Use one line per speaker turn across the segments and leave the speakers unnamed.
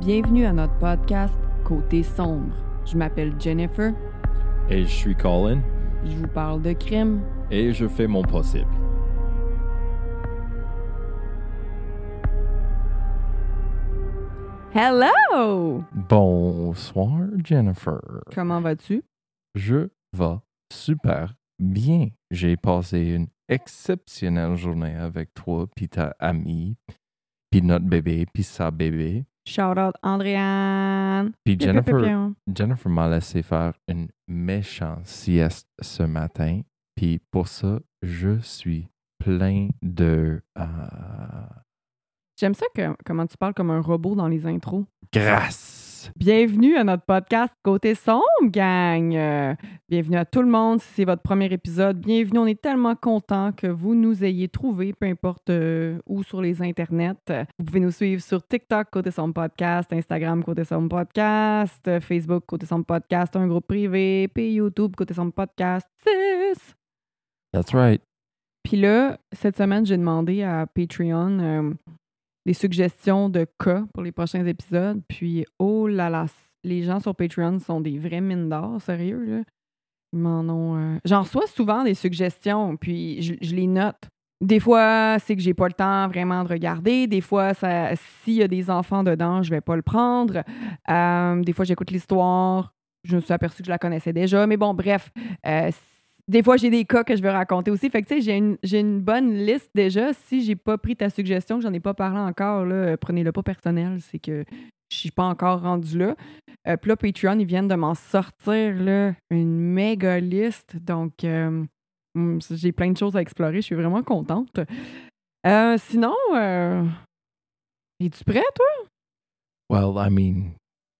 Bienvenue à notre podcast Côté sombre. Je m'appelle Jennifer.
Et je suis Colin.
Je vous parle de crime.
Et je fais mon possible.
Hello!
Bonsoir, Jennifer.
Comment vas-tu?
Je vais super bien. J'ai passé une exceptionnelle journée avec toi, puis ta amie, puis notre bébé, puis sa bébé.
Shout out Andréane.
Puis Jennifer. Jennifer m'a laissé faire une méchante sieste ce matin. Puis pour ça, je suis plein de euh,
J'aime ça que, comment tu parles comme un robot dans les intros.
grâce.
Bienvenue à notre podcast Côté sombre, gang. Euh, bienvenue à tout le monde. Si c'est votre premier épisode, bienvenue. On est tellement content que vous nous ayez trouvé, peu importe euh, où sur les internets. Vous pouvez nous suivre sur TikTok Côté sombre podcast, Instagram Côté sombre podcast, euh, Facebook Côté sombre podcast, un groupe privé, puis YouTube Côté sombre podcast 6.
That's right.
Puis là, cette semaine, j'ai demandé à Patreon euh, des suggestions de cas pour les prochains épisodes. Puis, oh là là, les gens sur Patreon sont des vrais mines d'or, sérieux, là. Ils m'en ont... euh, J'en reçois souvent des suggestions, puis je, les note. Des fois, c'est que j'ai pas le temps vraiment de regarder. Des fois, s'il y a des enfants dedans, je vais pas le prendre. Euh, des fois, j'écoute l'histoire. Je me suis aperçue que je la connaissais déjà. Mais bon, bref, euh, des fois, j'ai des cas que je veux raconter aussi. Fait que, tu sais, j'ai une, une bonne liste déjà. Si j'ai pas pris ta suggestion, que j'en ai pas parlé encore, là, euh, prenez-le pas personnel. C'est que je suis pas encore rendue là. Euh, Puis là, Patreon, ils viennent de m'en sortir, là, une méga liste. Donc, euh, hum, j'ai plein de choses à explorer. Je suis vraiment contente. Euh, sinon, es-tu prêt, toi?
Well, I mean,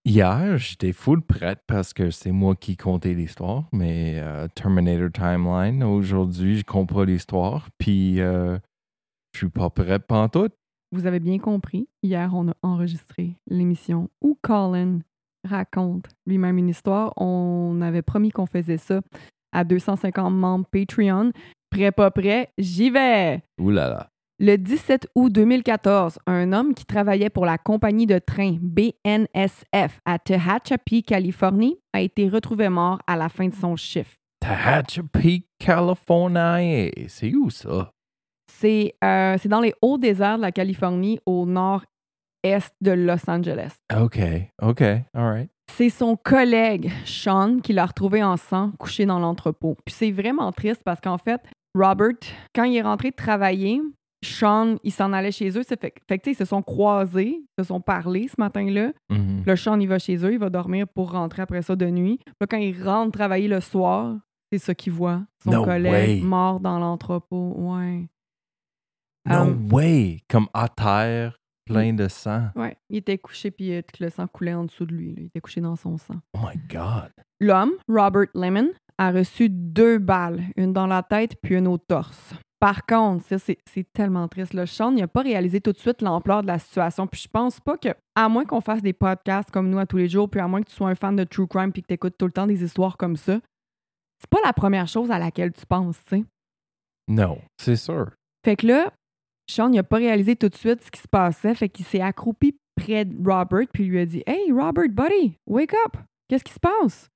hier, j'étais full prête parce que c'est moi qui comptais l'histoire, mais euh, Terminator Timeline, aujourd'hui, je comprends l'histoire, puis euh, je suis pas prêt pantoute.
Vous avez bien compris, hier, on a enregistré l'émission où Colin raconte lui-même une histoire. On avait promis qu'on faisait ça à 250 membres Patreon. Prêt, pas prêt, j'y vais!
Ouh là là.
Le 17 août 2014, un homme qui travaillait pour la compagnie de train BNSF à Tehachapi, Californie, a été retrouvé mort à la fin de son chiffre.
Tehachapi, Californie. C'est où ça?
C'est euh, c'est dans les hauts déserts de la Californie, au nord-est de Los Angeles.
OK, OK, all right.
C'est son collègue, Sean, qui l'a retrouvé en sang, couché dans l'entrepôt. Puis c'est vraiment triste parce qu'en fait, Robert, quand il est rentré travailler, Sean, il s'en allait chez eux. Fait, fait que, tu sais, ils se sont croisés, ils se sont parlé ce matin-là.
Mhm.
Là, Sean, il va chez eux, il va dormir pour rentrer après ça de nuit. Puis Là, quand il rentre travailler le soir, c'est ça qu'il voit. Son
No
collègue
way.
mort dans l'entrepôt. Ouais.
No
Um,
way! Comme à terre, plein de sang.
Ouais. Il était couché, puis euh, le sang coulait en dessous de lui. là. Il était couché dans son sang.
Oh my God.
L'homme, Robert Lemon, a reçu deux balles, une dans la tête puis une au torse. Par contre, ça, c'est c'est tellement triste. Le Sean n'a pas réalisé tout de suite l'ampleur de la situation. Puis je pense pas que, à moins qu'on fasse des podcasts comme nous à tous les jours, puis à moins que tu sois un fan de True Crime puis que tu écoutes tout le temps des histoires comme ça, c'est pas la première chose à laquelle tu penses, tu sais.
Non, c'est sûr.
Fait que là, Sean n'a pas réalisé tout de suite ce qui se passait. Fait qu'il s'est accroupi près de Robert puis lui a dit Hey, Robert, buddy, wake up! Qu'est-ce qui se passe?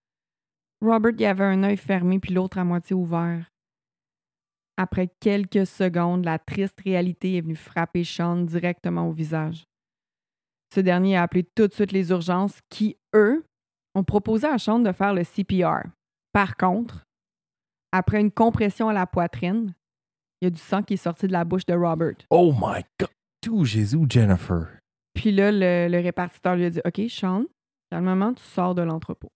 Robert, il avait un œil fermé puis l'autre à moitié ouvert. Après quelques secondes, la triste réalité est venue frapper Sean directement au visage. Ce dernier a appelé tout de suite les urgences qui, eux, ont proposé à Sean de faire le CPR. Par contre, après une compression à la poitrine, il y a du sang qui est sorti de la bouche de Robert.
Oh my God. Tout Jésus, Jennifer.
Puis là, le, le répartiteur lui a dit OK, Sean, calmement, tu sors de l'entrepôt.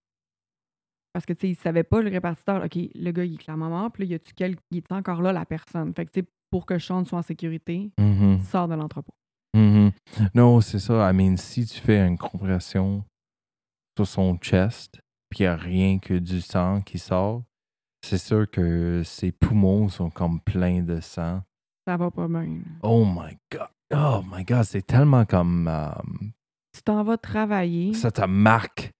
Parce que, tu sais, il savait pas, le répartiteur, OK, le gars, il est clairement mort, puis là, y a-tu quel... il est encore là, la personne? Fait que, tu sais, pour que Sean soit en sécurité,
Mhm.
sors de l'entrepôt.
Mhm. Non, c'est ça. I mean, si tu fais une compression sur son chest, puis il n'y a rien que du sang qui sort, c'est sûr que ses poumons sont comme pleins de sang.
Ça va pas bien.
Oh my God. Oh my God, c'est tellement comme... um,
Tu t'en vas travailler.
ça te marque.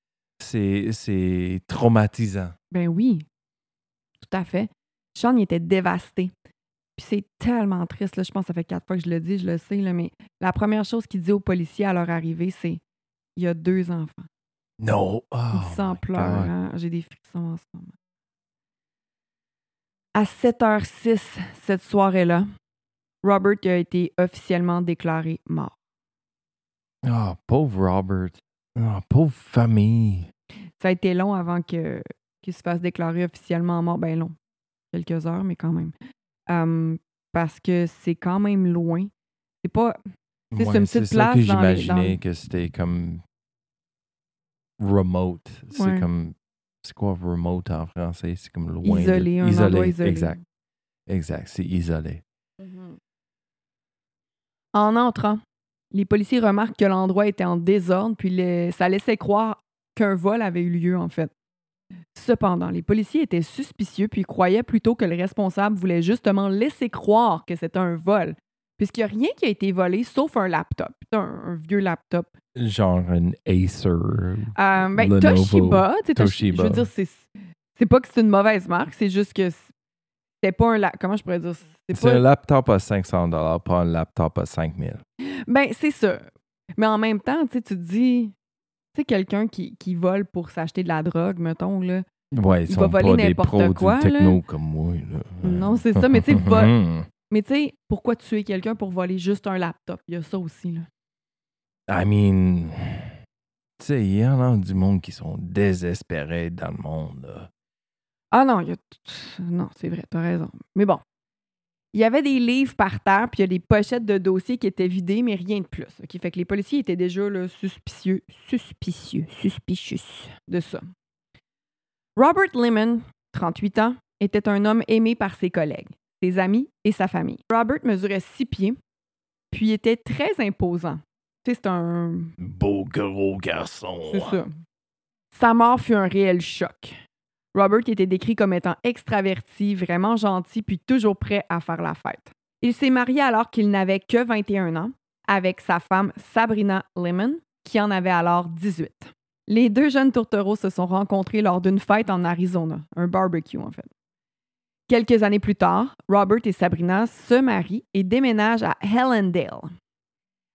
C'est traumatisant.
Ben oui, tout à fait. Sean, il était dévasté. Puis c'est tellement triste, là. Je pense que ça fait quatre fois que je le dis, je le sais, là, mais la première chose qu'il dit aux policiers à leur arrivée, c'est il y a deux enfants.
Non. Oh,
Il dit ça en
my
pleurant.
God.
hein. J'ai des frissons en ce moment. À 7h06 cette soirée-là, Robert a été officiellement déclaré mort.
Oh, pauvre Robert. Oh, pauvre famille.
Ça a été long avant que qu'il se fasse déclarer officiellement mort. Ben long. Quelques heures, mais quand même. Parce que c'est quand même loin. C'est pas. C'est une petite
ça
place
j'imaginais
dans-
que c'était comme remote. C'est
Ouais.
comme. C'est quoi remote en français? C'est comme loin. de-
Isolé, endroit isolé.
Exact. Exact. C'est isolé.
En entrant, les policiers remarquent que l'endroit était en désordre, puis ça laissait croire qu'un vol avait eu lieu, en fait. Cependant, les policiers étaient suspicieux, puis croyaient plutôt que le responsable voulait justement laisser croire que c'était un vol, puisqu'il n'y a rien qui a été volé sauf un laptop, un, un vieux laptop.
Genre un Acer.
Euh, ben. Toshiba,
Toshiba.
je veux dire, c'est, c'est pas que c'est une mauvaise marque, c'est juste que c'était pas un laptop. Comment je pourrais dire? C'est
C'est
pas
un laptop à 500 pas un laptop à 5000
Ben, c'est ça. Mais en même temps, tu te dis, tu sais, quelqu'un qui, qui vole pour s'acheter de la drogue, mettons, là.
Ouais, ils
Il
sont
va voler n'importe quoi,
du
là.
techno comme moi. Là.
Non, c'est ça, mais tu sais, vol- Mais tu sais, pourquoi tuer quelqu'un pour voler juste un laptop? Il y a ça aussi, là.
I mean, tu sais, il y en a du monde qui sont désespérés dans le monde. là.
Ah non, il y a... Non, c'est vrai, t'as raison. Mais bon. Il y avait des livres par terre, puis il y a des pochettes de dossiers qui étaient vidées, mais rien de plus. OK? Fait que les policiers étaient déjà là, suspicieux, suspicieux, suspicious de ça. Robert Lemon, 38 ans, était un homme aimé par ses collègues, ses amis et sa famille. Robert mesurait 6 pieds, puis était très imposant. C'est un
Beau gros garçon.
c'est ça. Sa mort fut un réel choc. Robert était décrit comme étant extraverti, vraiment gentil, puis toujours prêt à faire la fête. Il s'est marié alors qu'il n'avait que 21 ans, avec sa femme Sabrina Lemon, qui en avait alors 18. Les deux jeunes tourtereaux se sont rencontrés lors d'une fête en Arizona, un barbecue en fait. Quelques années plus tard, Robert et Sabrina se marient et déménagent à Hellendale.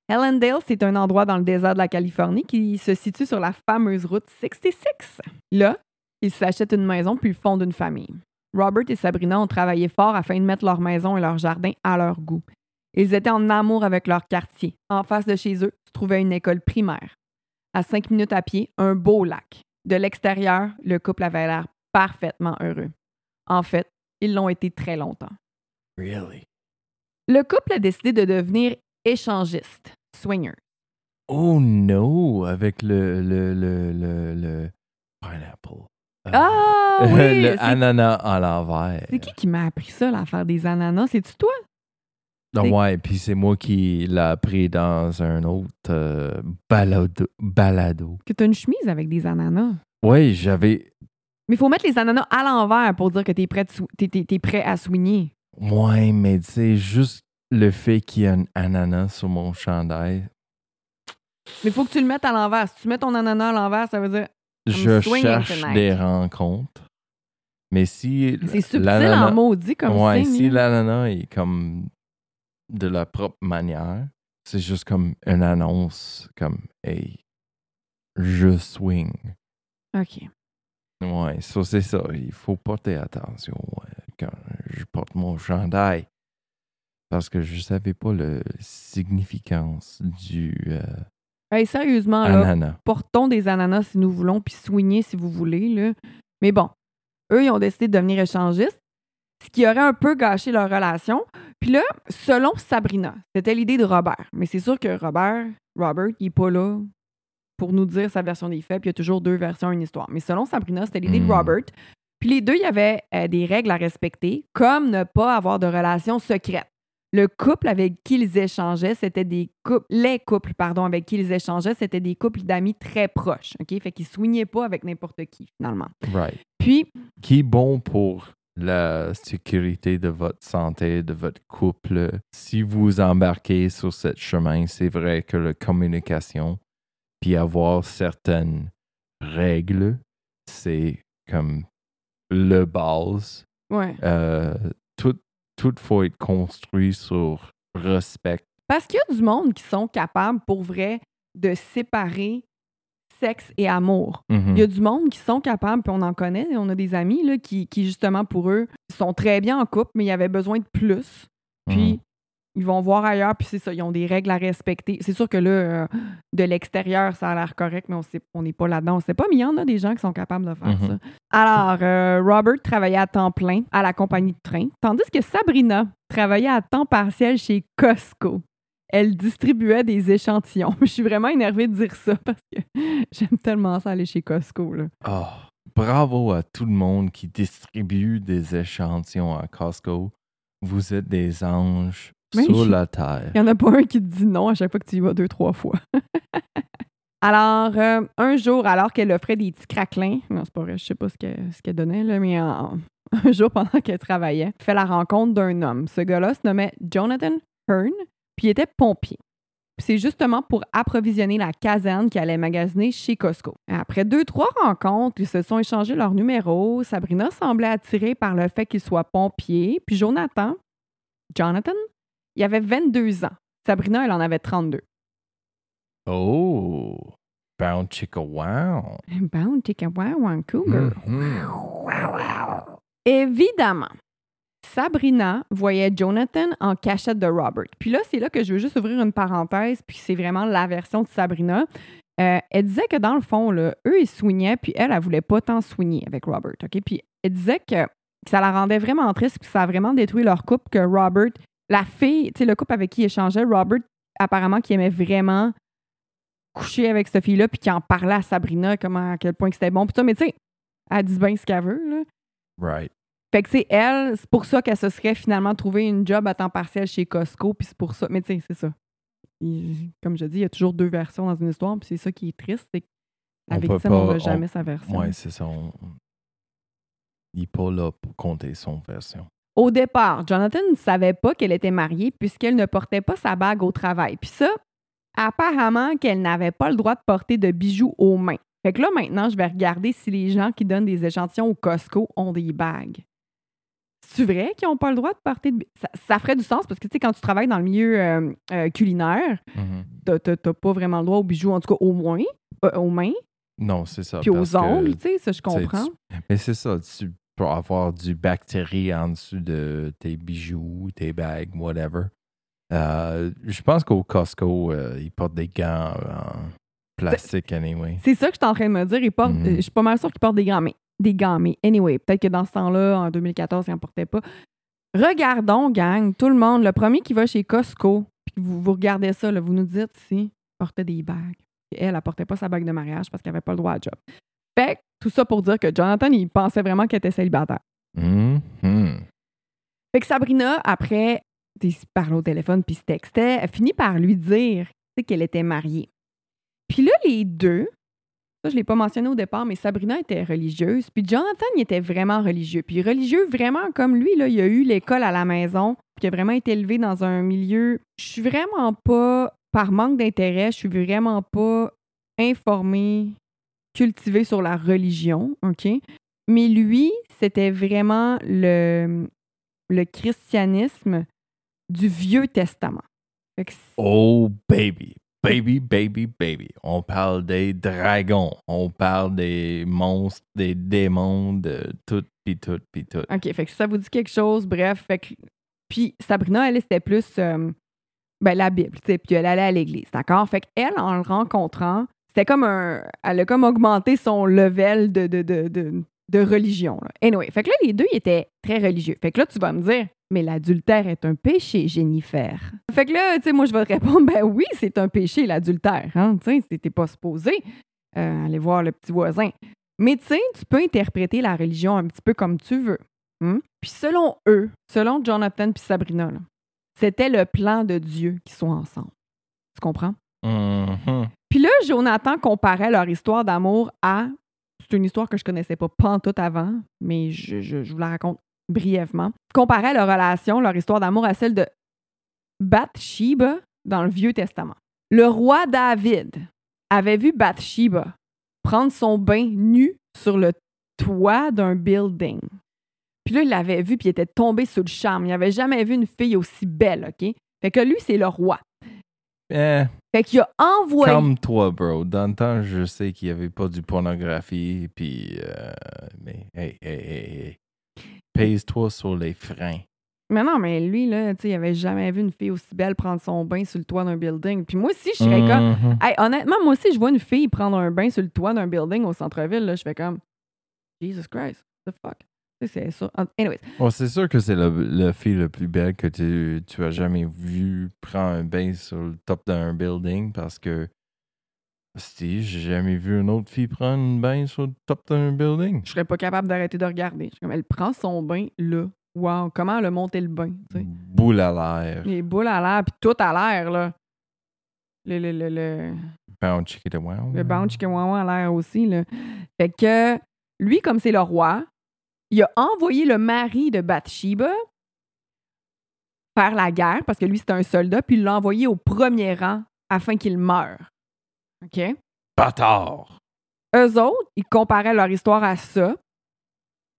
Hellendale, c'est un endroit dans le désert de la Californie qui se situe sur la fameuse route 66. Là, ils s'achètent une maison puis fondent une famille. Robert et Sabrina ont travaillé fort afin de mettre leur maison et leur jardin à leur goût. Ils étaient en amour avec leur quartier. En face de chez eux se trouvait une école primaire. À cinq minutes à pied, un beau lac. De l'extérieur, le couple avait l'air parfaitement heureux. En fait, ils l'ont été très longtemps.
Really?
Le couple a décidé de devenir échangiste, swinger.
Oh no, avec le, le, le, le, le pineapple.
Ah oui!
le ananas à l'envers.
C'est qui qui m'a appris ça, l'affaire des ananas? C'est-tu toi? C'est-
ouais, puis c'est moi qui l'ai appris dans un autre euh, balado. balado.
Que tu as une chemise avec des ananas.
Ouais, j'avais.
Mais il faut mettre les ananas à l'envers pour dire que es, prêt t'es- t'es- t'es prêt à soigner.
Ouais, mais tu sais, juste le fait qu'il y a un ananas sur mon chandail,
Mais il faut que tu le mettes à l'envers. Si tu mets ton ananas à l'envers, ça veut dire.
Je cherche
tonight.
des rencontres. Mais si.
C'est subtil en maudit comme
Ouais,
signe,
si l'ananas est comme de la propre manière, c'est juste comme une annonce comme Hey, je swing.
OK.
Ouais, ça c'est ça. Il faut porter attention ouais, quand je porte mon chandail. Parce que je savais pas la significance du euh,
Hey, sérieusement, là, portons des ananas si nous voulons, puis soigner si vous voulez. Là. Mais bon, eux, ils ont décidé de devenir échangistes, ce qui aurait un peu gâché leur relation. Puis là, selon Sabrina, c'était l'idée de Robert. Mais c'est sûr que Robert, Robert, il n'est pas là pour nous dire sa version des faits, puis il y a toujours deux versions à une histoire. Mais selon Sabrina, c'était l'idée de
Hmm.
Robert. Puis les deux, il y avait euh, des règles à respecter, comme ne pas avoir de relations secrètes. Le couple avec qui ils échangeaient, c'était des couples, les couples, pardon, avec qui ils échangeaient, c'était des couples d'amis très proches, OK? Fait qu'ils soignaient pas avec n'importe qui, finalement.
Right.
Puis,
Qui est bon pour la sécurité de votre santé, de votre couple? Si vous embarquez sur ce chemin, c'est vrai que la communication, puis avoir certaines règles, c'est comme le base.
ouais.
Euh, tout, tout faut être construit sur respect.
Parce qu'il y a du monde qui sont capables, pour vrai, de séparer sexe et amour.
Mhm.
Il y a du monde qui sont capables, puis on en connaît, on a des amis là, qui, qui, justement, pour eux, sont très bien en couple, mais il y avait besoin de plus. Puis,
Mhm.
Ils vont voir ailleurs, puis c'est ça, ils ont des règles à respecter. C'est sûr que là, euh, de l'extérieur, ça a l'air correct, mais on n'est pas là-dedans, on sait pas, mais il y en a des gens qui sont capables de faire
Mhm.
ça. Alors, euh, Robert travaillait à temps plein à la compagnie de train, tandis que Sabrina travaillait à temps partiel chez Costco. Elle distribuait des échantillons. Je suis vraiment énervée de dire ça parce que j'aime tellement ça aller chez Costco. Là.
Oh, bravo à tout le monde qui distribue des échantillons à Costco. Vous êtes des anges
Oui.
sur la terre.
Il n'y en a pas un qui te dit non à chaque fois que tu y vas deux, trois fois. alors, euh, un jour, alors qu'elle offrait des petits craquelins, non, c'est pas vrai, je sais pas ce qu'elle ce qu'elle donnait, là, mais en- un jour pendant qu'elle travaillait, elle fait la rencontre d'un homme. Ce gars-là se nommait Jonathan Hearn, puis il était pompier. C'est justement pour approvisionner la caserne qu'elle allait magasiner chez Costco. Après deux, trois rencontres, ils se sont échangés leurs numéros. Sabrina semblait attirée par le fait qu'il soit pompier. Puis Jonathan, Jonathan, il avait 22 ans. Sabrina, elle en avait 32.
Oh, bound chicka wow.
Bound chicken wow, wow, cougar.
Mhm.
Évidemment, Sabrina voyait Jonathan en cachette de Robert. Puis là, c'est là que je veux juste ouvrir une parenthèse, puis c'est vraiment la version de Sabrina. Euh, elle disait que dans le fond, là, eux, ils soignaient, puis elle, elle voulait pas tant soigner avec Robert. OK? Puis elle disait que ça la rendait vraiment triste, puis ça a vraiment détruit leur couple, que Robert, la fille, tu sais, le couple avec qui il échangeait, Robert, apparemment, qui aimait vraiment coucher avec cette fille-là, puis qui en parlait à Sabrina, comment, à quel point que c'était bon. Puis ça, mais tu sais, elle dit bien ce qu'elle veut, là.
Right.
Fait que, c'est elle, c'est pour ça qu'elle se serait finalement trouvé une job à temps partiel chez Costco, puis c'est pour ça. Mais tu sais, c'est ça. Il- comme je dis, il y a toujours deux versions dans une histoire, puis c'est ça qui est triste, c'est la
On
victime, n'a jamais
on-
sa version.
Ouais, c'est ça. on- Il n'est pas là pour compter son version.
Au départ, Jonathan ne savait pas qu'elle était mariée puisqu'elle ne portait pas sa bague au travail. Puis ça, apparemment qu'elle n'avait pas le droit de porter de bijoux aux mains. Fait que là, maintenant, je vais regarder si les gens qui donnent des échantillons au Costco ont des bagues. C'est vrai qu'ils n'ont pas le droit de porter de ça, ça ferait du sens parce que, tu sais, quand tu travailles dans le milieu euh, euh, culinaire, t'as- t'as t'as pas vraiment le droit aux bijoux, en tout cas au moins, euh, aux mains,
Non, c'est ça.
puis aux ongles, tu sais, ça, je
tu
comprends.
Mais c'est ça, tu peux avoir du bactérie en dessous de tes bijoux, tes bagues, whatever. Euh, je pense qu'au Costco, euh, ils portent des gants en plastique anyway.
C'est ça que je suis en train de me dire. Ils portent-
Mhm.
euh, Je suis pas mal sûre qu'ils portent des gants, mais des gants. Mais anyway, peut-être que dans ce temps-là, en 2014, ils n'en portaient pas. Regardons, gang, tout le monde, le premier qui va chez Costco, puis vous, vous regardez ça, là, vous nous dites si portait des bagues. Et elle, elle portait pas sa bague de mariage parce qu'elle avait pas le droit à job. Tout ça pour dire que Jonathan, il pensait vraiment qu'elle était célibataire.
Mhm.
Fait que Sabrina, après, ils se parlaient au téléphone puis se textait, elle finit par lui dire qu'elle était mariée. Puis là, les deux, ça, je l'ai pas mentionné au départ, mais Sabrina était religieuse, puis Jonathan, il était vraiment religieux. Puis religieux, vraiment comme lui, là, il a eu l'école à la maison, puis il a vraiment été élevé dans un milieu. Je suis vraiment pas, par manque d'intérêt, je suis vraiment pas informée, cultivée sur la religion, OK? Mais lui, c'était vraiment le, le christianisme du Vieux Testament.
Oh, baby. Baby, baby, baby. On parle des dragons. On parle des monstres, des démons, de tout, pis tout, pis tout.
OK, fait que ça vous dit quelque chose, bref. Fait que, puis Sabrina, elle, c'était plus euh, ben, la Bible, puis elle allait à l'église, d'accord? Fait qu'elle, en le rencontrant, c'était comme un... Elle a comme augmenté son level de, de, de, de, de religion. Là. Anyway, fait que là, les deux, ils étaient très religieux. Fait que là, tu vas me dire, mais l'adultère est un péché, Jennifer. Fait que là, tu sais, moi, je vais te répondre, ben oui, c'est un péché, l'adultère. Hein? Tu sais, c'était pas supposé euh, aller voir le petit voisin. Mais tu sais, tu peux interpréter la religion un petit peu comme tu veux. Hmm? Puis selon eux, selon Jonathan puis Sabrina, c'était le plan de Dieu qu'ils sont ensemble. Tu comprends?
Mhm.
Puis là, Jonathan comparait leur histoire d'amour à. C'est une histoire que je connaissais pas pantoute avant, mais je, vous la raconte brièvement. Comparait leur relation, leur histoire d'amour à celle de Bathsheba dans le Vieux Testament. Le roi David avait vu Bathsheba prendre son bain nu sur le toit d'un building. Puis là, il l'avait vu, puis il était tombé sous le charme. Il n'avait jamais vu une fille aussi belle, OK? Fait que lui, c'est le roi.
Eh,
Fait qu'il a envoyé.
calme-toi, bro. Dans le temps, je sais qu'il n'y avait pas du pornographie, puis... euh, mais, hey, hey, hey, hey. Pèse-toi sur les freins.
Mais non, mais lui, là, tu sais, il avait jamais vu une fille aussi belle prendre son bain sur le toit d'un building. Puis moi aussi, je serais comme.
Mhm.
Hey, honnêtement, moi aussi, je vois une fille prendre un bain sur le toit d'un building au centre-ville. Là, je fais comme. Jesus Christ, what the fuck? C'est ça. Anyways,
Bon, c'est sûr que c'est le, le fille le plus belle que tu, tu as jamais vu prendre un bain sur le top d'un building parce que si j'ai jamais vu une autre fille prendre un bain sur le top d'un building.
je serais pas capable d'arrêter de regarder. Comme, elle prend son bain là. Wow, comment elle a monté le bain, tu sais?
Boule à l'air.
Les boules à l'air, puis tout à l'air, là. Le, le, le, le,
Bounce chicken wow.
le bounce chihuahua à l'air aussi, là. Fait que, lui, comme c'est le roi, il a envoyé le mari de Bathsheba faire la guerre, parce que lui, c'était un soldat, puis il l'a envoyé au premier rang afin qu'il meure. OK?
Bâtard!
Eux autres, ils comparaient leur histoire à ça.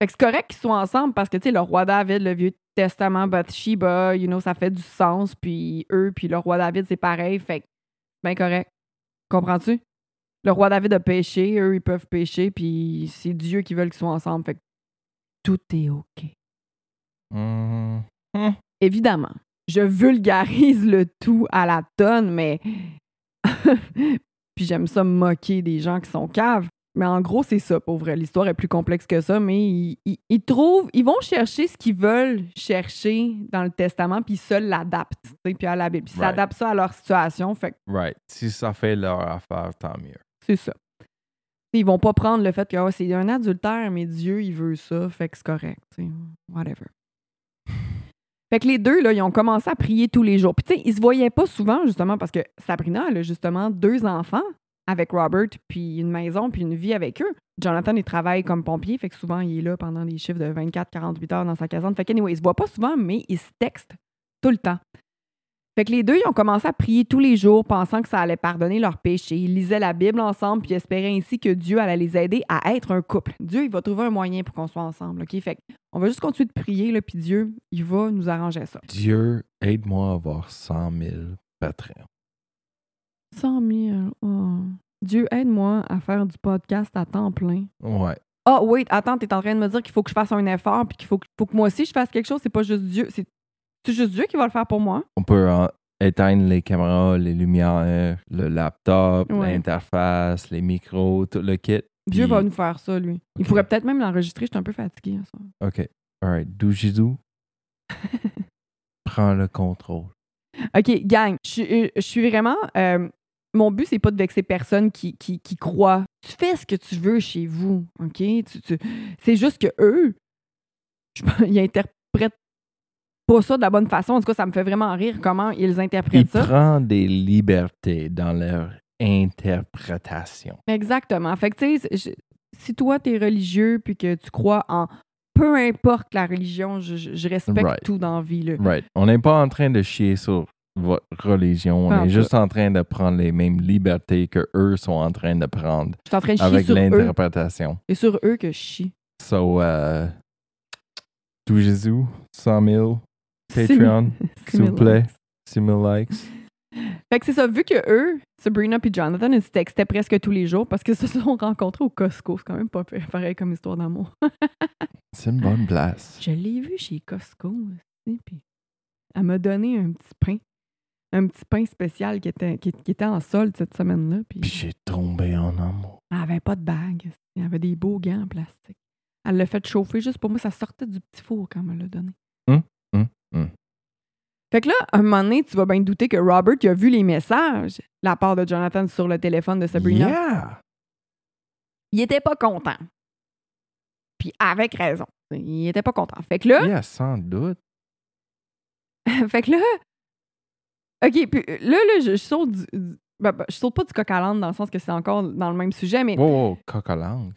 Fait que c'est correct qu'ils soient ensemble parce que, tu sais, le roi David, le Vieux Testament, Bathsheba, you know, ça fait du sens. Puis eux, puis le roi David, c'est pareil. Fait que, ben correct. Comprends-tu? Le roi David a péché, eux, ils peuvent pécher, puis c'est Dieu qui veut qu'ils soient ensemble. Fait que tout est OK.
Mhm.
Évidemment, je vulgarise le tout à la tonne, mais. puis j'aime ça moquer des gens qui sont caves. Mais en gros, c'est ça, pour vrai. L'histoire est plus complexe que ça, mais ils, ils- ils trouvent, ils vont chercher ce qu'ils veulent chercher dans le testament, puis ils se l'adaptent, puis à la Bible. Ils
Right.
s'adaptent ça à leur situation, fait que
Right. Si ça fait leur affaire, tant mieux.
c'est ça. Ils vont pas prendre le fait que ah, c'est un adultère, mais Dieu, il veut ça, fait que c'est correct, whatever. Fait que les deux, là, ils ont commencé à prier tous les jours. Puis, tu sais, ils se voyaient pas souvent, justement, parce que Sabrina, a justement deux enfants avec Robert, puis une maison, puis une vie avec eux. Jonathan, il travaille comme pompier, fait que souvent, il est là pendant des chiffres de 24-48 heures dans sa caserne. Fait qu'anyway, ils se voient pas souvent, mais ils se textent tout le temps. Fait que les deux, ils ont commencé à prier tous les jours, pensant que ça allait pardonner leurs péchés. Ils lisaient la Bible ensemble, puis espéraient ainsi que Dieu allait les aider à être un couple. Dieu, il va trouver un moyen pour qu'on soit ensemble, OK? Fait que on va juste continuer de prier, là, puis Dieu, il va nous arranger ça.
Dieu, aide-moi à avoir 100 000 Patreons.
100 000, oh. Dieu, aide-moi à faire du podcast à temps plein.
Ouais.
Ah, wait, attends, t'es en train de me dire qu'il faut que je fasse un effort, puis qu'il faut, que- faut que moi aussi je fasse quelque chose. C'est pas juste Dieu, c'est c'est juste Dieu qui va le faire pour moi.
On peut euh, éteindre les caméras, les lumières, le laptop,
Ouais.
l'interface, les micros, tout le kit.
Dieu
Puis-
va nous faire ça, lui. Il pourrait peut-être même l'enregistrer. Je suis un peu fatiguée. hein, ça.
OK. All right. Doujidou, prends le contrôle.
OK, gang, je suis- euh, je suis vraiment. euh, mon but, c'est pas de vexer personne qui, qui, qui croit. Tu fais ce que tu veux chez vous, OK? Tu- tu- c'est juste que eux, je, ils interprètent pas ça de la bonne façon. En tout cas, ça me fait vraiment rire comment ils
Il
interprètent ça.
prend des libertés dans leur interprétation.
Exactement. Fait que, tu sais, si toi, t'es religieux puis que tu crois en peu importe la religion, je, respecte
Right.
tout dans la vie. Là.
Right. On n'est pas en train de chier sur votre religion. On
Pas
est
tout.
juste en train de prendre les mêmes libertés que eux sont en train de prendre
Je suis en train de chier
avec l'interprétation.
Et sur eux que je chie.
So, uh, Doujidou, 100 000
C'est
Patreon, s'il vous plaît.
likes.
6 000 likes.
Fait que c'est ça, vu que eux, Sabrina et Jonathan, ils se textaient presque tous les jours parce qu'ils se sont rencontrés au Costco. C'est quand même pas pareil comme histoire d'amour.
C'est une bonne place.
Je l'ai vu chez Costco aussi, puis elle m'a donné un petit pain. Un petit pain spécial qui était, qui, qui était en solde cette semaine-là. Puis
Puis j'ai tombé en amour.
elle avait pas de bague. Elle avait des beaux gants en plastique. Elle l'a fait chauffer juste pour moi. Ça sortait du petit four quand elle me l'a donné.
Hum, hum.
Fait que là, un moment donné, tu vas bien douter que Robert il a vu les messages la part de Jonathan sur le téléphone de Sabrina.
Yeah!
il était pas content. Puis avec raison. Il était pas content. Fait que là,
Yeah, sans doute.
fait que là, OK, puis là, là je, je saute du, du- ben, ben, je saute pas du coq à l'âne dans le sens que c'est encore dans le même sujet, mais
Wow, wow, coq à l'âne.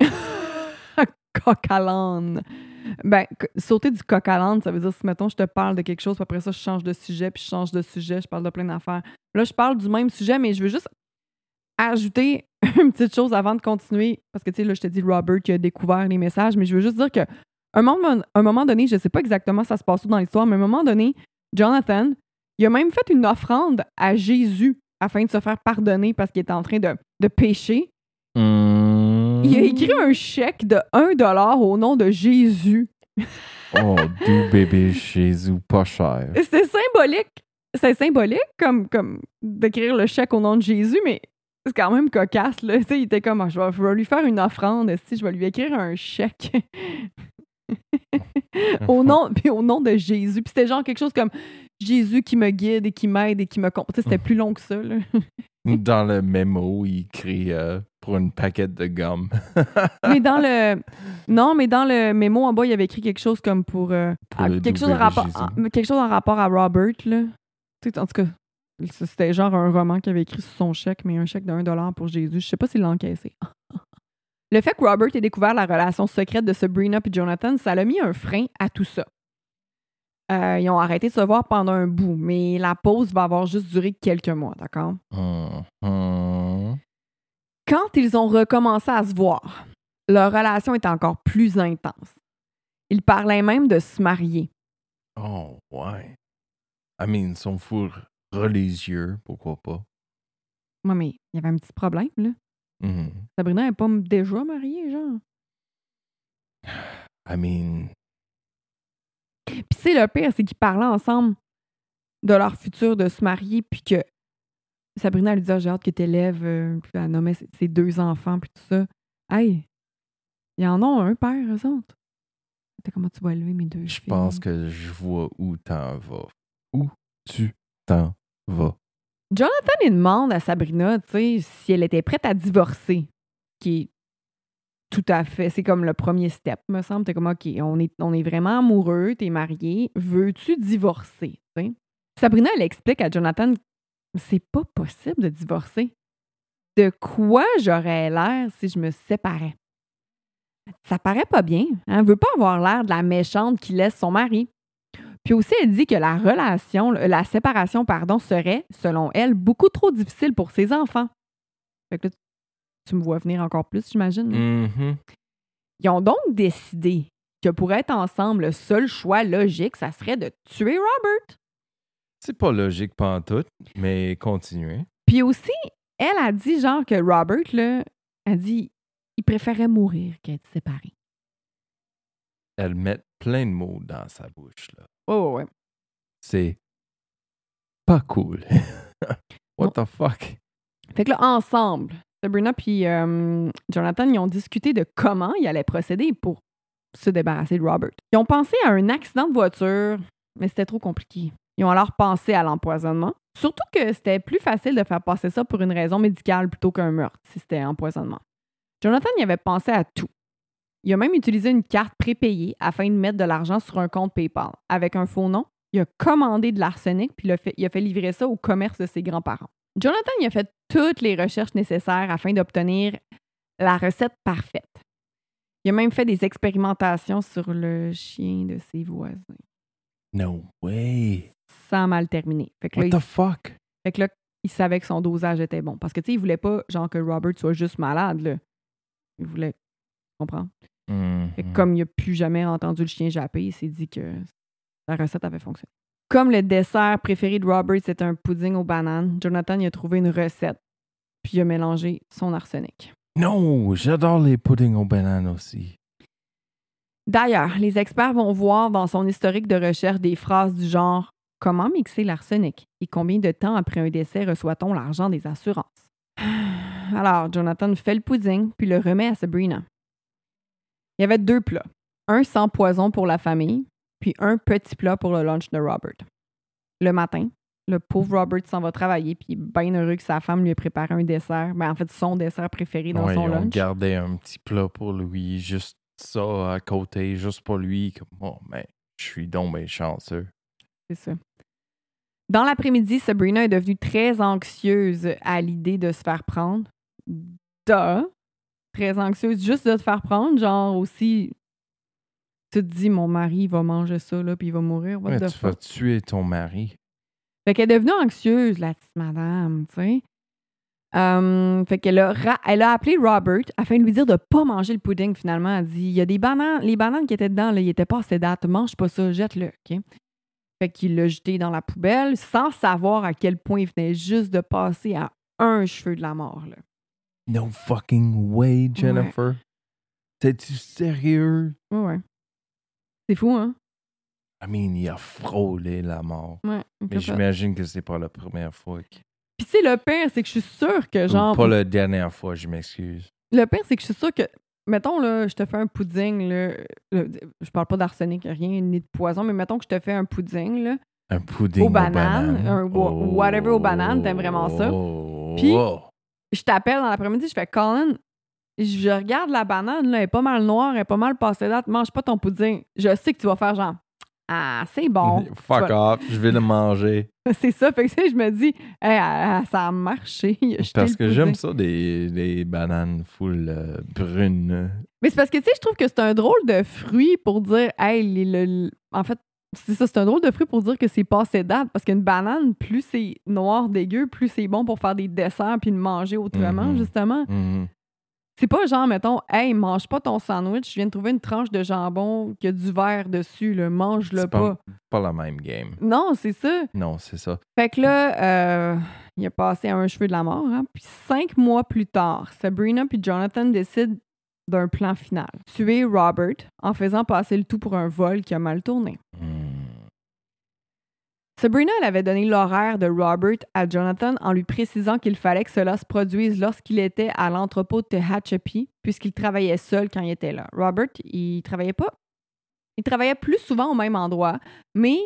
coq à l'âne. Ben, sauter du coq à ça veut dire si, mettons, je te parle de quelque chose, puis après ça, je change de sujet, puis je change de sujet, je parle de plein d'affaires. Là, je parle du même sujet, mais je veux juste ajouter une petite chose avant de continuer, parce que, tu sais, là, je te dis Robert qui a découvert les messages, mais je veux juste dire que un moment, un moment donné, je sais pas exactement ça se passe où dans l'histoire, mais à un moment donné, Jonathan, Il a même fait une offrande à Jésus afin de se faire pardonner parce qu'il était en train de, de pécher.
Mm.
Il a écrit un chèque de 1 dollar au nom de Jésus.
Oh, doux bébé Jésus, pas cher.
C'était symbolique. C'est symbolique comme, comme d'écrire le chèque au nom de Jésus, mais c'est quand même cocasse. Là. Il était comme, Ah, je, vais, je vais lui faire une offrande, si je vais lui écrire un chèque. au nom, puis au nom de Jésus. Puis c'était genre quelque chose comme Jésus qui me guide et qui m'aide et qui me comprend. C'était plus long que ça. Là.
Dans le mémo, il écrit euh, pour une paquette de gomme.
mais dans le. Non, mais dans le mémo en bas, il avait écrit quelque chose comme pour. euh,
Pour
quelque, chose en rapport, ah, quelque chose en rapport à Robert, là. Tu sais, en tout cas, c'était genre un roman qu'il avait écrit sur son chèque, mais un chèque de 1 dollar pour Jésus. Je sais pas s'il l'a encaissé. Le fait que Robert ait découvert la relation secrète de Sabrina et Jonathan, ça l'a mis un frein à tout ça. Euh, ils ont arrêté de se voir pendant un bout, mais la pause va avoir juste duré quelques mois, d'accord?
Hum.
Quand ils ont recommencé à se voir, leur relation était encore plus intense. Ils parlaient même de se marier.
Oh, ouais. I mean, son four religieux, pourquoi pas.
Moi, mais il y avait un petit problème, là.
Mhm.
Sabrina n'est pas déjà mariée, genre?
I mean,
Puis sais, le pire, c'est qu'ils parlaient ensemble de leur futur de se marier, puis que Sabrina lui disait J'ai hâte que tu élèves, puis elle nommait ses, ses deux enfants, puis tout ça. Hey, ils en ont un père, eux autres. Comment tu vas élever mes deux
je pense que je vois où t'en vas. Où tu t'en vas?
Jonathan, il demande à Sabrina, tu sais, si elle était prête à divorcer. Qui tout à fait, c'est comme le premier step, me semble. T'es comme, OK, on est, on est vraiment amoureux, t'es marié, veux-tu divorcer? Sabrina, elle explique à Jonathan, c'est pas possible de divorcer. De quoi j'aurais l'air si je me séparais? Ça paraît pas bien. Hein? Elle veut pas avoir l'air de la méchante qui laisse son mari. Puis aussi, elle dit que la relation, la séparation, pardon, serait, selon elle, beaucoup trop difficile pour ses enfants. Fait que là, tu me vois venir encore plus, j'imagine.
Mhm.
Ils ont donc décidé que pour être ensemble, le seul choix logique, ça serait de tuer Robert.
C'est pas logique tout, mais continuez.
Puis aussi, elle a dit genre que Robert, là, a dit, il préférait mourir qu'être séparé.
Elle met plein de mots dans sa bouche. là.
Ouais, ouais, ouais.
C'est pas cool. What
Non.
the fuck?
Fait que là, ensemble, Sabrina puis euh, Jonathan, ils ont discuté de comment ils allaient procéder pour se débarrasser de Robert. Ils ont pensé à un accident de voiture, mais c'était trop compliqué. Ils ont alors pensé à l'empoisonnement. Surtout que c'était plus facile de faire passer ça pour une raison médicale plutôt qu'un meurtre, si c'était empoisonnement. Jonathan y avait pensé à tout. Il a même utilisé une carte prépayée afin de mettre de l'argent sur un compte PayPal. Avec un faux nom, il a commandé de l'arsenic puis il a fait, il a fait livrer ça au commerce de ses grands-parents. Jonathan il a fait toutes les recherches nécessaires afin d'obtenir la recette parfaite. Il a même fait des expérimentations sur le chien de ses voisins.
No way.
Sans mal terminer. Fait que, là,
What
il,
the fuck?
fait que là, il savait que son dosage était bon. Parce que, tu sais, il voulait pas, genre, que Robert soit juste malade, là. Il voulait. Que
Mhm.
comme il n'a plus jamais entendu le chien japper, il s'est dit que la recette avait fonctionné. Comme le dessert préféré de Robert, c'était un pudding aux bananes, Jonathan il a trouvé une recette, puis il a mélangé son arsenic.
Non, j'adore les puddings aux bananes aussi.
D'ailleurs, les experts vont voir dans son historique de recherche des phrases du genre Comment mixer l'arsenic et combien de temps après un décès reçoit-on l'argent des assurances? Alors, Jonathan fait le pudding puis le remet à Sabrina. Il y avait deux plats. Un sans poison pour la famille, puis un petit plat pour le lunch de Robert. Le matin, le pauvre Robert s'en va travailler, puis il est bien heureux que sa femme lui ait préparé un dessert. Ben, en fait, son dessert préféré dans
Ouais,
son lunch.
gardé un petit plat pour lui, juste ça à côté, juste pour lui. Comme, oh, mais je suis donc bien chanceux.
C'est ça. Dans l'après-midi, Sabrina est devenue très anxieuse à l'idée de se faire prendre. Duh. Très anxieuse juste de te faire prendre. Genre aussi, tu te dis, mon mari il va manger ça, là, puis il va mourir. What
Mais
the
tu vas tuer ton mari.
Fait qu'elle est devenue anxieuse, la petite madame, tu sais. Hum, fait qu'elle a, elle a appelé Robert afin de lui dire de pas manger le pudding finalement. Elle dit il y a des bananes, les bananes qui étaient dedans, là, ils étaient pas assez dates, mange pas ça, jette-le, OK? Fait qu'il l'a jeté dans la poubelle sans savoir à quel point il venait juste de passer à un cheveu de la mort. Là.
No fucking way, Jennifer. T'es-tu sérieux?
Ouais. C'est fou, hein?
I mean, il a frôlé la mort.
Ouais.
Mais j'imagine que c'est pas la première fois. que-
Puis, tu sais, le pire, c'est que je suis sûre que,
Ou
genre.
Pas la dernière fois, je m'excuse.
Le pire, c'est que je suis sûre que. Mettons, là, je te fais un pudding, là. le- je parle pas d'arsenic, rien, ni de poison, mais mettons que je te fais un pudding, là.
Un pudding
Aux
aux
bananes,
bananes.
un whatever aux bananes, t'aimes vraiment ça. Puis-
Oh.
Je t'appelle dans l'après-midi, je fais Colin, je regarde la banane, là, elle est pas mal noire, elle est pas mal passée date, mange pas ton pudding. Je sais que tu vas faire genre. Ah, c'est bon.
Fuck
vas-
off, je vais le manger.
C'est ça. Fait que je me dis, Hey, ah, ça a marché.
Parce que j'aime ça, des, des bananes full euh, brunes.
Mais c'est parce que, tu sais, je trouve que c'est un drôle de fruit pour dire, hey, les- le- le- en fait, c'est ça, c'est un drôle de fruit pour dire que c'est passé date. Parce qu'une banane, plus c'est noir dégueu, plus c'est bon pour faire des desserts puis le manger autrement,
Mhm.
justement.
Mhm.
C'est pas genre, mettons, hey, mange pas ton sandwich, je viens de trouver une tranche de jambon qui a du verre dessus, là, mange-le pas.
pas, pas la même game.
Non, c'est ça.
Non, c'est ça.
Fait que là, euh, il a passé à un cheveu de la mort. Hein? Puis cinq mois plus tard, Sabrina puis Jonathan décident d'un plan final. Tuer Robert en faisant passer le tout pour un vol qui a mal tourné.
Hmm.
Sabrina elle avait donné l'horaire de Robert à Jonathan en lui précisant qu'il fallait que cela se produise lorsqu'il était à l'entrepôt de Tehachapi, puisqu'il travaillait seul quand il était là. Robert, il travaillait pas. Il travaillait plus souvent au même endroit, mais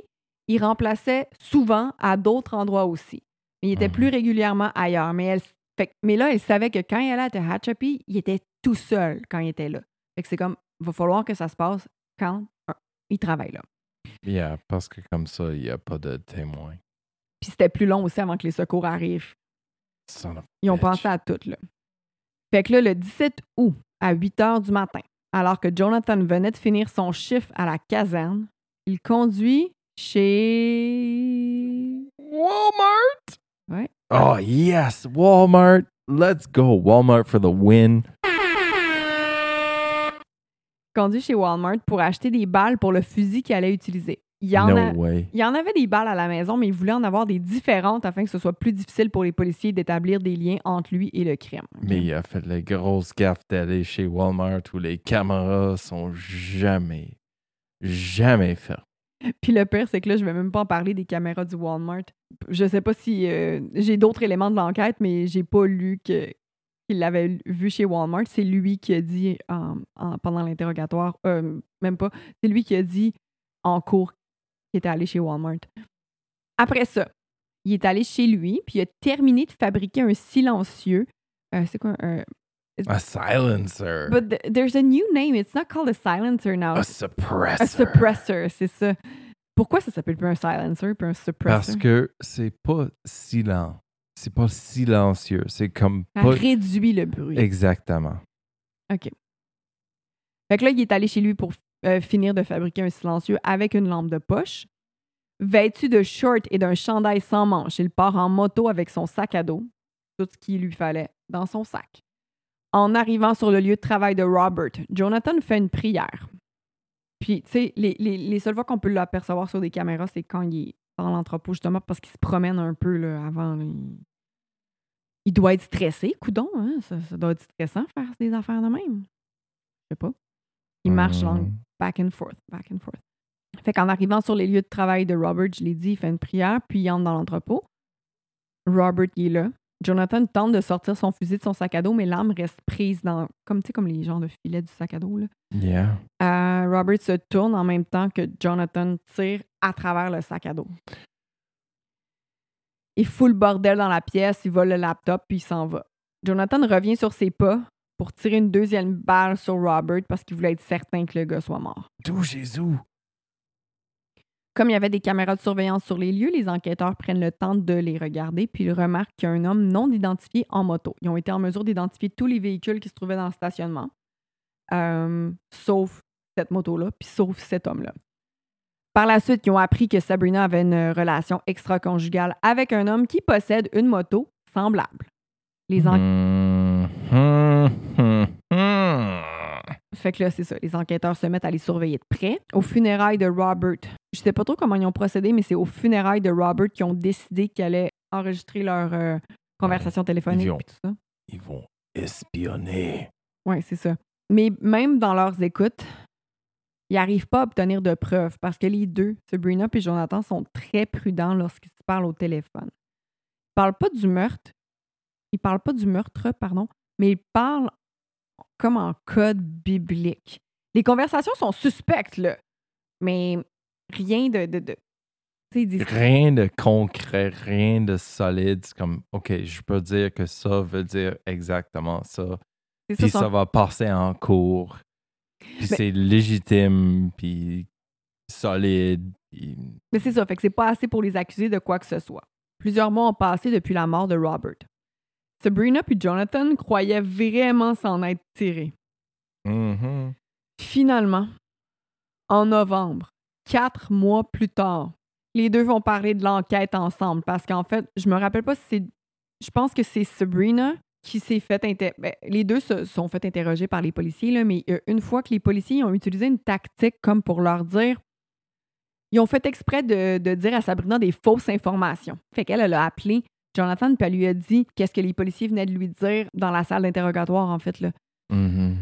il remplaçait souvent à d'autres endroits aussi. Il était
Mhm.
plus régulièrement ailleurs. Mais, elle, fait que- mais là, elle savait que quand il allait à Tehachapi, il était tout seul quand il était là. Fait que c'est comme, il va falloir que ça se passe quand un, il travaille là.
Yeah, parce que comme ça, il n'y a pas de témoin.
Puis c'était plus long aussi avant que les secours arrivent.
Son of
Ils ont
bitch.
pensé à tout, là. Fait que là, le 17 août, à 8 heures du matin, alors que Jonathan venait de finir son chiffre à la caserne, il conduit chez.
Walmart!
Ouais.
Oh, yes! Walmart! Let's go! Walmart for the win.
Conduit chez Walmart pour acheter des balles pour le fusil qu'il allait utiliser. Il y, en a-
No way.
il y en avait des balles à la maison, mais il voulait en avoir des différentes afin que ce soit plus difficile pour les policiers d'établir des liens entre lui et le crime.
Mais il a fait la grosse gaffe d'aller chez Walmart où les caméras sont jamais, jamais fermées.
Puis le pire, c'est que là, je vais même pas en parler des caméras du Walmart. Je sais pas si euh, j'ai d'autres éléments de l'enquête, mais j'ai pas lu que qu'il l'avait vu chez Walmart. C'est lui qui a dit en- en- pendant l'interrogatoire, euh, même pas, c'est lui qui a dit en cours qu'il était allé chez Walmart. Après ça, il est allé chez lui, puis il a terminé de fabriquer un silencieux. Euh, c'est quoi un.
A silencer.
But th- there's a new name. It's not called a silencer now.
a suppressor.
Un suppressor, c'est ça. Pourquoi ça s'appelle plus un silencer puis un suppressor?
Parce que c'est pas silent. C'est pas silencieux. C'est comme
Ça
pas.
réduit le bruit.
Exactement.
OK. Fait que là, il est allé chez lui pour euh, finir de fabriquer un silencieux avec une lampe de poche. Vêtu de shorts et d'un chandail sans manches, il part en moto avec son sac à dos, tout ce qu'il lui fallait dans son sac. En arrivant sur le lieu de travail de Robert, Jonathan fait une prière. Puis, tu sais, les, les, les seules fois qu'on peut l'apercevoir sur des caméras, c'est quand il est dans l'entrepôt, justement, parce qu'il se promène un peu là, avant. là. Il... il doit être stressé, coudon, hein? Ça, ça doit être stressant faire des affaires de même. Je sais pas. Il marche long, back and forth, back and forth. Fait qu'en arrivant sur les lieux de travail de Robert, je l'ai dit, il fait une prière, puis il entre dans l'entrepôt. Robert, il est là. Jonathan tente de sortir son fusil de son sac à dos, mais l'arme reste prise dans, comme, tu sais, comme les genres de filets du sac à dos. Là.
Yeah.
Euh, Robert se tourne en même temps que Jonathan tire à travers le sac à dos. Il fout le bordel dans la pièce, il vole le laptop, puis il s'en va. Jonathan revient sur ses pas pour tirer une deuxième balle sur Robert parce qu'il voulait être certain que le gars soit mort.
D'où Jésus?
Comme il y avait des caméras de surveillance sur les lieux, les enquêteurs prennent le temps de les regarder, puis ils remarquent qu'il y a un homme non identifié en moto. Ils ont été en mesure d'identifier tous les véhicules qui se trouvaient dans le stationnement, euh, sauf cette moto-là, puis sauf cet homme-là. Par la suite, ils ont appris que Sabrina avait une relation extra-conjugale avec un homme qui possède une moto semblable. Les en-
Hmm, hmm, hmm, hmm.
Fait que là, c'est ça. Les enquêteurs se mettent à les surveiller de près. Au funérailles de Robert, je sais pas trop comment ils ont procédé, mais c'est aux funérailles de Robert qui ont décidé qu'ils allaient enregistrer leur euh, conversation téléphonique
ils ont-
et tout ça.
Ils vont espionner.
Oui, c'est ça. Mais même dans leurs écoutes, ils n'arrivent pas à obtenir de preuves parce que les deux, Sabrina et Jonathan, sont très prudents lorsqu'ils se parlent au téléphone. Ils parlent pas du meurtre. Ils parlent pas du meurtre, pardon, mais ils parlent comme en code biblique. Les conversations sont suspectes, là. Mais rien de.
Rien de concret, rien de solide. C'est comme, OK, je peux dire que ça veut dire exactement ça. Puis
ça,
va passer en cours. Puis c'est légitime, puis solide. puis-
Mais c'est ça, fait que c'est pas assez pour les accuser de quoi que ce soit. Plusieurs mois ont passé depuis la mort de Robert. Sabrina puis Jonathan croyaient vraiment s'en être tirés.
Mhm.
Finalement, en novembre, quatre mois plus tard, les deux vont parler de l'enquête ensemble parce qu'en fait, je me rappelle pas si c'est. Je pense que c'est Sabrina qui s'est fait inter... ben, les deux se sont fait interroger par les policiers, là, mais euh, une fois que les policiers ont utilisé une tactique comme pour leur dire. Ils ont fait exprès de, de dire à Sabrina des fausses informations. Fait qu'elle, elle a appelé Jonathan, puis elle lui a dit qu'est-ce que les policiers venaient de lui dire dans la salle d'interrogatoire, en fait. Là.
Mhm.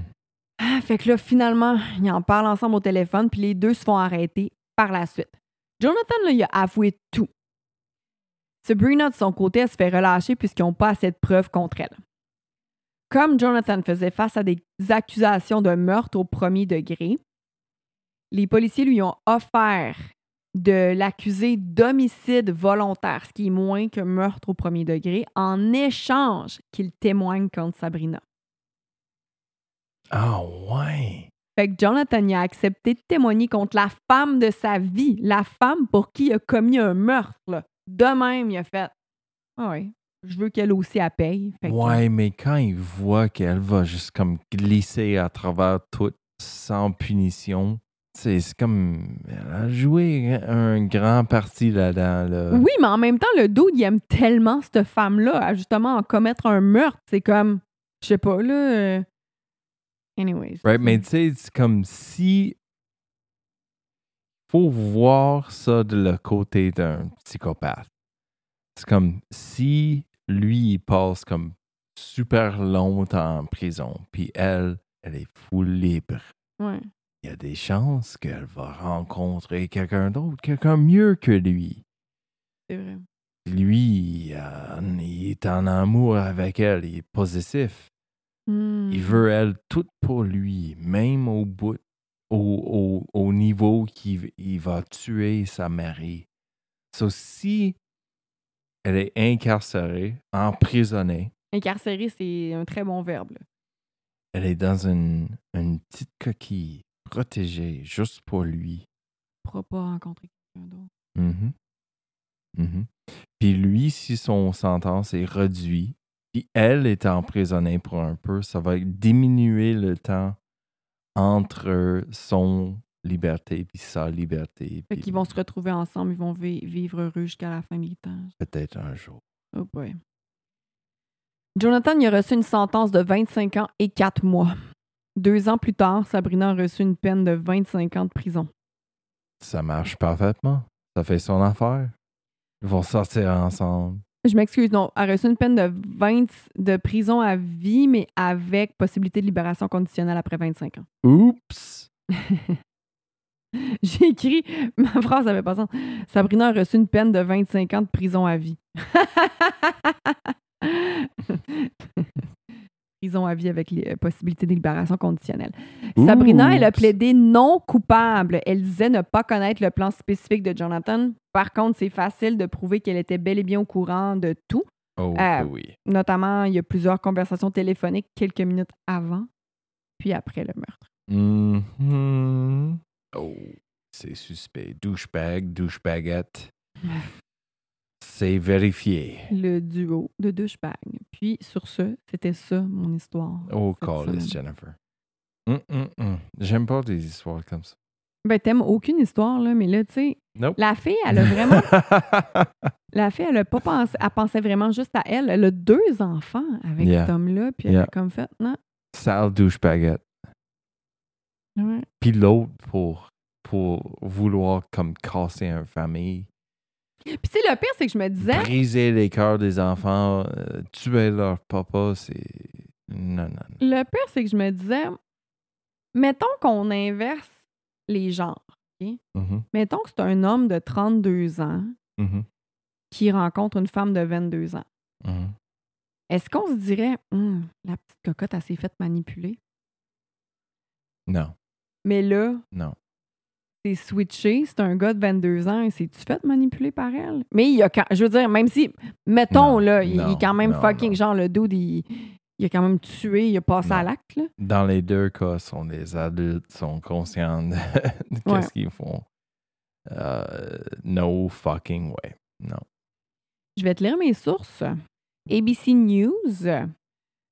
Ah, fait que là, finalement, ils en parlent ensemble au téléphone, puis les deux se font arrêter par la suite. Jonathan, là, il a avoué tout. Sabrina, de son côté, elle se fait relâcher puisqu'ils n'ont pas assez de preuves contre elle. Comme Jonathan faisait face à des accusations de meurtre au premier degré, les policiers lui ont offert de l'accuser d'homicide volontaire, ce qui est moins que meurtre au premier degré, en échange qu'il témoigne contre Sabrina.
Ah ouais.
Fait que Jonathan y a accepté de témoigner contre la femme de sa vie, la femme pour qui il a commis un meurtre. là. De même, il a fait Ah ouais, je veux qu'elle aussi elle paye. Fait que-
Ouais, mais quand il voit qu'elle va juste comme glisser à travers tout sans punition, c'est comme. Elle a joué un grand parti là-dedans. Là.
Oui, mais en même temps, le dude, il aime tellement cette femme-là à justement en commettre un meurtre. C'est comme, je sais pas, là. euh, Anyways.
Right, mais tu sais, c'est comme si. Faut voir ça de le côté d'un psychopathe. C'est comme si lui, il passe comme super longtemps en prison, puis elle, elle est full libre.
Ouais.
Il y a des chances qu'elle va rencontrer quelqu'un d'autre, quelqu'un mieux que lui.
C'est vrai.
Lui, euh, il est en amour avec elle, il est.
Hmm.
Il veut elle tout pour lui, même au bout, au, au, au niveau qu'il il va tuer sa mari. So, si elle est incarcérée, emprisonnée,
Incarcéré, c'est un très bon verbe. là.
elle est dans une, une petite coquille protégée juste pour lui.
Il pourra pas rencontrer quelqu'un d'autre.
Mhm. Puis lui, si son sentence est réduite, puis elle est emprisonnée pour un peu, ça va diminuer le temps entre son liberté puis sa liberté.
Fait
puis
qu'ils vont se retrouver ensemble, ils vont vi- vivre heureux jusqu'à la fin des temps.
Peut-être un jour.
Oh boy. Jonathan il a reçu une sentence de 25 ans et 4 mois. Deux ans plus tard, Sabrina a reçu une peine de 25 ans de prison.
Ça marche parfaitement. Ça fait son affaire. Ils vont sortir ensemble.
Je m'excuse, non, elle a reçu une peine de 20 de prison à vie, mais avec possibilité de libération conditionnelle après 25 ans.
Oups!
J'ai écrit, ma phrase n'avait pas sens. Sabrina a reçu une peine de 25 ans de prison à vie. prison à vie avec les euh, possibilités de libération conditionnelle. Sabrina, elle a plaidé non coupable. Elle disait ne pas connaître le plan spécifique de Jonathan. Par contre, c'est facile de prouver qu'elle était bel et bien au courant de tout.
Oh
Euh,
oui.
Notamment, il y a plusieurs conversations téléphoniques quelques minutes avant, puis après le meurtre.
Mhm. Oh, c'est suspect. Douchebag, douchebagette. C'est vérifié.
Le duo de douchebag. Puis, sur ce, c'était ça, mon histoire.
Oh,
cette
call this,
semaine.
Jennifer. Hum, hum, hum. J'aime pas des histoires comme ça.
Ben, t'aimes aucune histoire, là, mais là, tu sais,
Nope.
la fille, elle a vraiment. la fille, elle a pas pensé. Elle pensait vraiment juste à elle. Elle a deux enfants avec
Yeah.
cet homme-là, puis elle
Yeah.
a comme fait, non.
Sale douchebagette.
Ouais.
Puis l'autre pour, pour vouloir comme casser une famille.
Puis tu sais, le pire, c'est que je me disais.
Briser les cœurs des enfants, euh, tuer leur papa, c'est. Non, non, non.
Le pire, c'est que je me disais. Mettons qu'on inverse les genres.
Mhm,
Mettons que c'est un homme de 32 ans
mhm,
qui rencontre une femme de 22 ans.
mhm.
Est-ce qu'on se dirait, Hum, la petite cocotte, elle s'est faite manipuler?
Non,
Mais là,
non.
c'est switché, c'est un gars de 22 ans, et c'est-tu fait manipuler par elle? Mais il y a quand, je veux dire, même si, mettons,
Non,
là, il,
non,
est quand même
non,
fucking, genre, le dude, il, il a quand même tué, il a passé à l'acte, là.
Dans les deux cas, sont des adultes, sont conscients de, de
Ouais.
qu'est-ce qu'ils font. Euh, no fucking way. Non.
Je vais te lire mes sources. ABC News,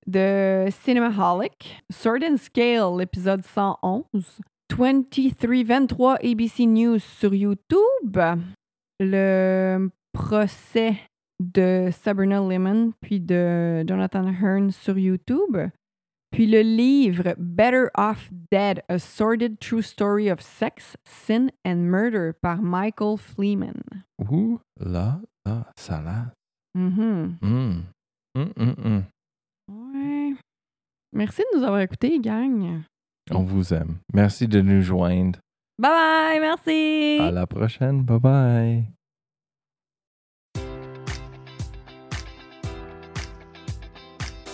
de Cinemaholic, Sword and Scale, épisode 111, 2323 ABC News sur YouTube, le procès de Sabrina Lemon puis de Jonathan Hearn sur YouTube, puis le livre Better Off Dead, A Sordid True Story of Sex, Sin and Murder par Michael Fleeman.
Ouh là, là, salade.
Mhm.
Hum. Hum, hum, hum.
Ouais. Merci de nous avoir écoutés, gang.
On vous aime. Merci de nous joindre.
Bye bye, merci.
À la prochaine. Bye bye.